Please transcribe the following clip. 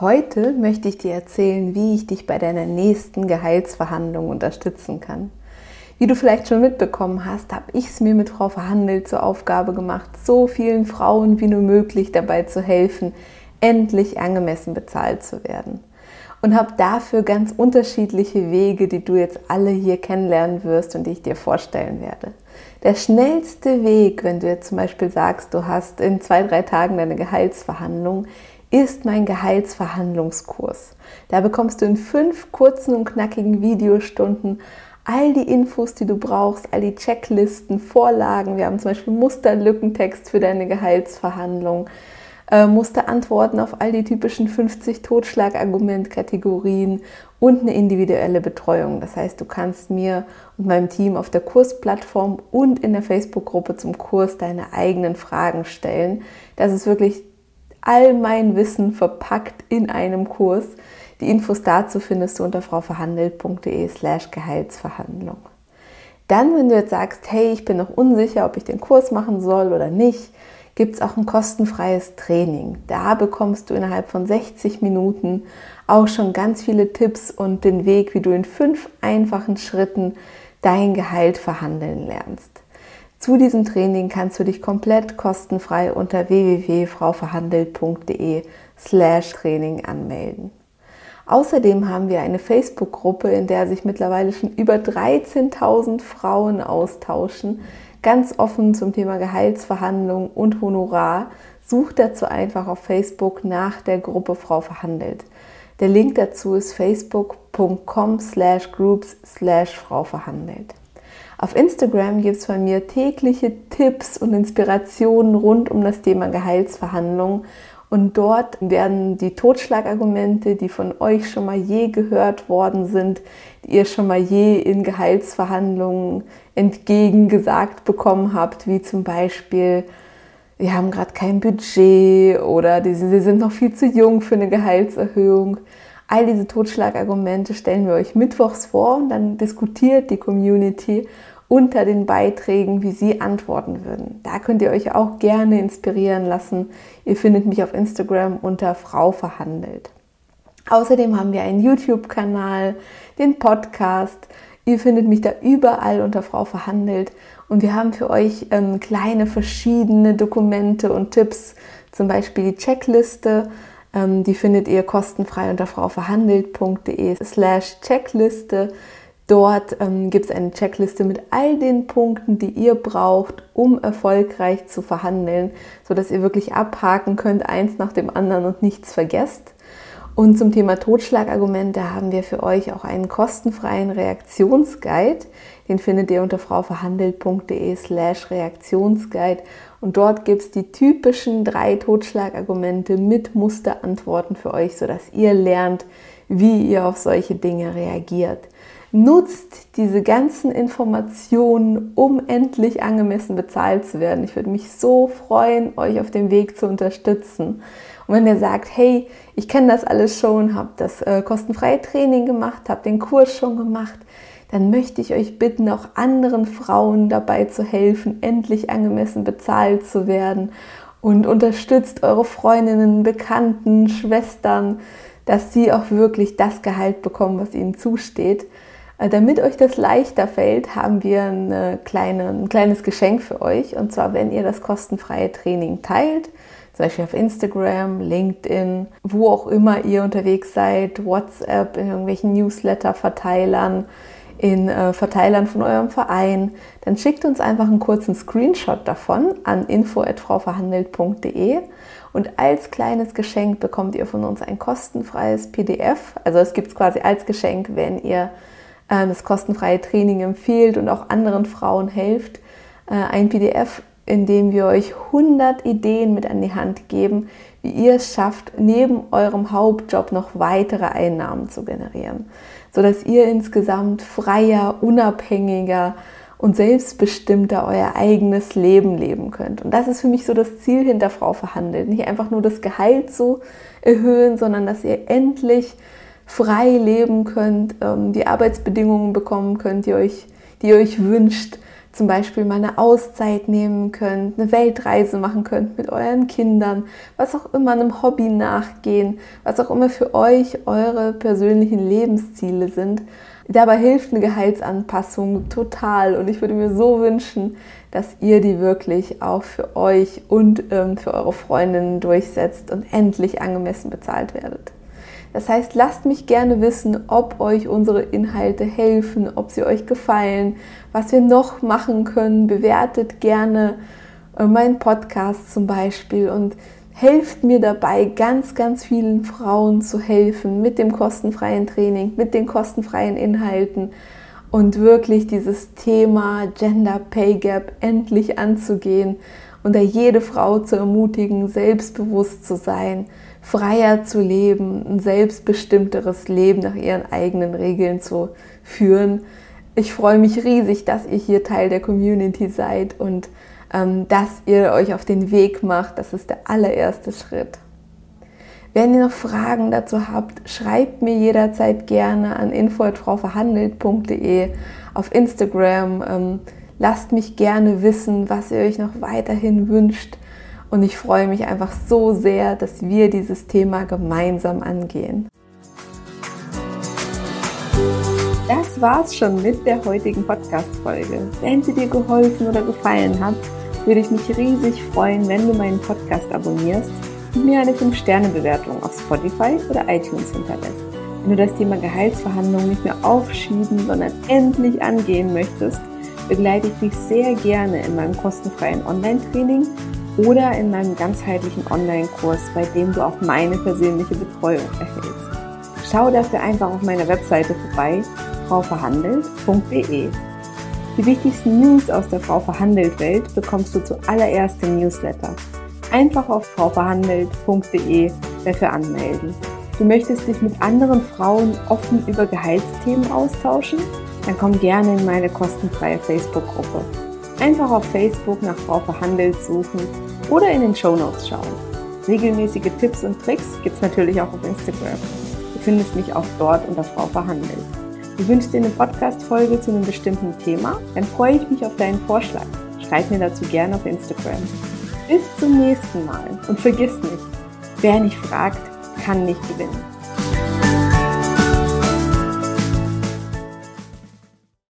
Heute möchte ich dir erzählen, wie ich dich bei deiner nächsten Gehaltsverhandlung unterstützen kann. Wie du vielleicht schon mitbekommen hast, habe ich es mir mit Frau Verhandelt zur Aufgabe gemacht, so vielen Frauen wie nur möglich dabei zu helfen, endlich angemessen bezahlt zu werden. Und habe dafür ganz unterschiedliche Wege, die du jetzt alle hier kennenlernen wirst und die ich dir vorstellen werde. Der schnellste Weg, wenn du jetzt zum Beispiel sagst, du hast in zwei, drei Tagen deine Gehaltsverhandlung, ist mein Gehaltsverhandlungskurs. Da bekommst du in fünf kurzen und knackigen Videostunden all die Infos, die du brauchst, all die Checklisten, Vorlagen. Wir haben zum Beispiel Musterlückentext für deine Gehaltsverhandlung, äh, Musterantworten auf all die typischen 50 Totschlagargumentkategorien und eine individuelle Betreuung. Das heißt, du kannst mir und meinem Team auf der Kursplattform und in der Facebook-Gruppe zum Kurs deine eigenen Fragen stellen. Das ist wirklich all mein Wissen verpackt in einem Kurs. Die Infos dazu findest du unter frauverhandelt.de slash Gehaltsverhandlung. Dann, wenn du jetzt sagst, hey, ich bin noch unsicher, ob ich den Kurs machen soll oder nicht, gibt es auch ein kostenfreies Training. Da bekommst du innerhalb von 60 Minuten auch schon ganz viele Tipps und den Weg, wie du in fünf einfachen Schritten dein Gehalt verhandeln lernst. Zu diesem Training kannst du dich komplett kostenfrei unter www.frauverhandelt.de slash Training anmelden. Außerdem haben wir eine Facebook-Gruppe, in der sich mittlerweile schon über 13.000 Frauen austauschen, ganz offen zum Thema Gehaltsverhandlung und Honorar. Such dazu einfach auf Facebook nach der Gruppe Frau Verhandelt. Der Link dazu ist facebook.com slash groups slash Frau Verhandelt. Auf Instagram gibt es von mir tägliche Tipps und Inspirationen rund um das Thema Gehaltsverhandlungen. Und dort werden die Totschlagargumente, die von euch schon mal je gehört worden sind, die ihr schon mal je in Gehaltsverhandlungen entgegengesagt bekommen habt, wie zum Beispiel, wir haben gerade kein Budget oder sie sind noch viel zu jung für eine Gehaltserhöhung. All diese Totschlagargumente stellen wir euch mittwochs vor und dann diskutiert die Community unter den Beiträgen, wie sie antworten würden. Da könnt ihr euch auch gerne inspirieren lassen. Ihr findet mich auf Instagram unter Frau verhandelt. Außerdem haben wir einen YouTube-Kanal, den Podcast. Ihr findet mich da überall unter Frau verhandelt. Und wir haben für euch ähm, kleine verschiedene Dokumente und Tipps, zum Beispiel die Checkliste die findet ihr kostenfrei unter frauverhandelt.de slash Checkliste. Dort ähm, gibt es eine Checkliste mit all den Punkten, die ihr braucht, um erfolgreich zu verhandeln, sodass ihr wirklich abhaken könnt, eins nach dem anderen und nichts vergesst. Und zum Thema Totschlagargumente haben wir für euch auch einen kostenfreien Reaktionsguide. Den findet ihr unter frauverhandelt.de slash Reaktionsguide. Und dort gibt es die typischen drei Totschlagargumente mit Musterantworten für euch, sodass ihr lernt, wie ihr auf solche Dinge reagiert. Nutzt diese ganzen Informationen, um endlich angemessen bezahlt zu werden. Ich würde mich so freuen, euch auf dem Weg zu unterstützen. Und wenn ihr sagt, hey, ich kenne das alles schon, habe das äh, kostenfreie Training gemacht, habe den Kurs schon gemacht, dann möchte ich euch bitten, auch anderen Frauen dabei zu helfen, endlich angemessen bezahlt zu werden und unterstützt eure Freundinnen, Bekannten, Schwestern, dass sie auch wirklich das Gehalt bekommen, was ihnen zusteht. Äh, damit euch das leichter fällt, haben wir eine kleine, ein kleines Geschenk für euch. Und zwar, wenn ihr das kostenfreie Training teilt, zum Beispiel auf Instagram, LinkedIn, wo auch immer ihr unterwegs seid, WhatsApp, in irgendwelchen Newsletter-Verteilern, in äh, Verteilern von eurem Verein, dann schickt uns einfach einen kurzen Screenshot davon an info@frauverhandelt.de und als kleines Geschenk bekommt ihr von uns ein kostenfreies PDF. Also es gibt es quasi als Geschenk, wenn ihr äh, das kostenfreie Training empfiehlt und auch anderen Frauen helft, äh, ein PDF indem wir euch 100 Ideen mit an die Hand geben, wie ihr es schafft, neben eurem Hauptjob noch weitere Einnahmen zu generieren. Sodass ihr insgesamt freier, unabhängiger und selbstbestimmter euer eigenes Leben leben könnt. Und das ist für mich so das Ziel hinter Frau verhandelt. Nicht einfach nur das Gehalt zu erhöhen, sondern dass ihr endlich frei leben könnt, ähm, die Arbeitsbedingungen bekommen könnt, die, euch, die ihr euch wünscht, zum Beispiel mal eine Auszeit nehmen könnt, eine Weltreise machen könnt mit euren Kindern, was auch immer einem Hobby nachgehen, was auch immer für euch eure persönlichen Lebensziele sind. Dabei hilft eine Gehaltsanpassung total und ich würde mir so wünschen, dass ihr die wirklich auch für euch und ähm, für eure Freundinnen durchsetzt und endlich angemessen bezahlt werdet. Das heißt, lasst mich gerne wissen, ob euch unsere Inhalte helfen, ob sie euch gefallen, was wir noch machen können. Bewertet gerne äh, meinen Podcast zum Beispiel und helft mir dabei, ganz, ganz vielen Frauen zu helfen mit dem kostenfreien Training, mit den kostenfreien Inhalten und wirklich dieses Thema Gender Pay Gap endlich anzugehen und da jede Frau zu ermutigen, selbstbewusst zu sein freier zu leben, ein selbstbestimmteres Leben nach ihren eigenen Regeln zu führen. Ich freue mich riesig, dass ihr hier Teil der Community seid und ähm, dass ihr euch auf den Weg macht. Das ist der allererste Schritt. Wenn ihr noch Fragen dazu habt, schreibt mir jederzeit gerne an info.frauverhandelt.de auf Instagram. Ähm, lasst mich gerne wissen, was ihr euch noch weiterhin wünscht. Und ich freue mich einfach so sehr, dass wir dieses Thema gemeinsam angehen. Das war's schon mit der heutigen Podcast-Folge. Wenn sie dir geholfen oder gefallen hat, würde ich mich riesig freuen, wenn du meinen Podcast abonnierst und mir eine 5-Sterne-Bewertung auf Spotify oder iTunes hinterlässt. Wenn du das Thema Gehaltsverhandlungen nicht mehr aufschieben, sondern endlich angehen möchtest, begleite ich dich sehr gerne in meinem kostenfreien Online-Training oder in meinem ganzheitlichen Online-Kurs, bei dem du auch meine persönliche Betreuung erhältst. Schau dafür einfach auf meiner Webseite vorbei, frauverhandelt.de. Die wichtigsten News aus der Frau Verhandelt Welt bekommst du zuallererst im Newsletter. Einfach auf frauverhandelt.de dafür anmelden. Du möchtest dich mit anderen Frauen offen über Gehaltsthemen austauschen? Dann komm gerne in meine kostenfreie Facebook-Gruppe. Einfach auf Facebook nach Frau Verhandelt suchen oder in den Show Notes schauen. Regelmäßige Tipps und Tricks gibt es natürlich auch auf Instagram. Du findest mich auch dort unter Frau Verhandelt. Du wünschst dir eine Podcast-Folge zu einem bestimmten Thema? Dann freue ich mich auf deinen Vorschlag. Schreib mir dazu gerne auf Instagram. Bis zum nächsten Mal und vergiss nicht, wer nicht fragt, kann nicht gewinnen.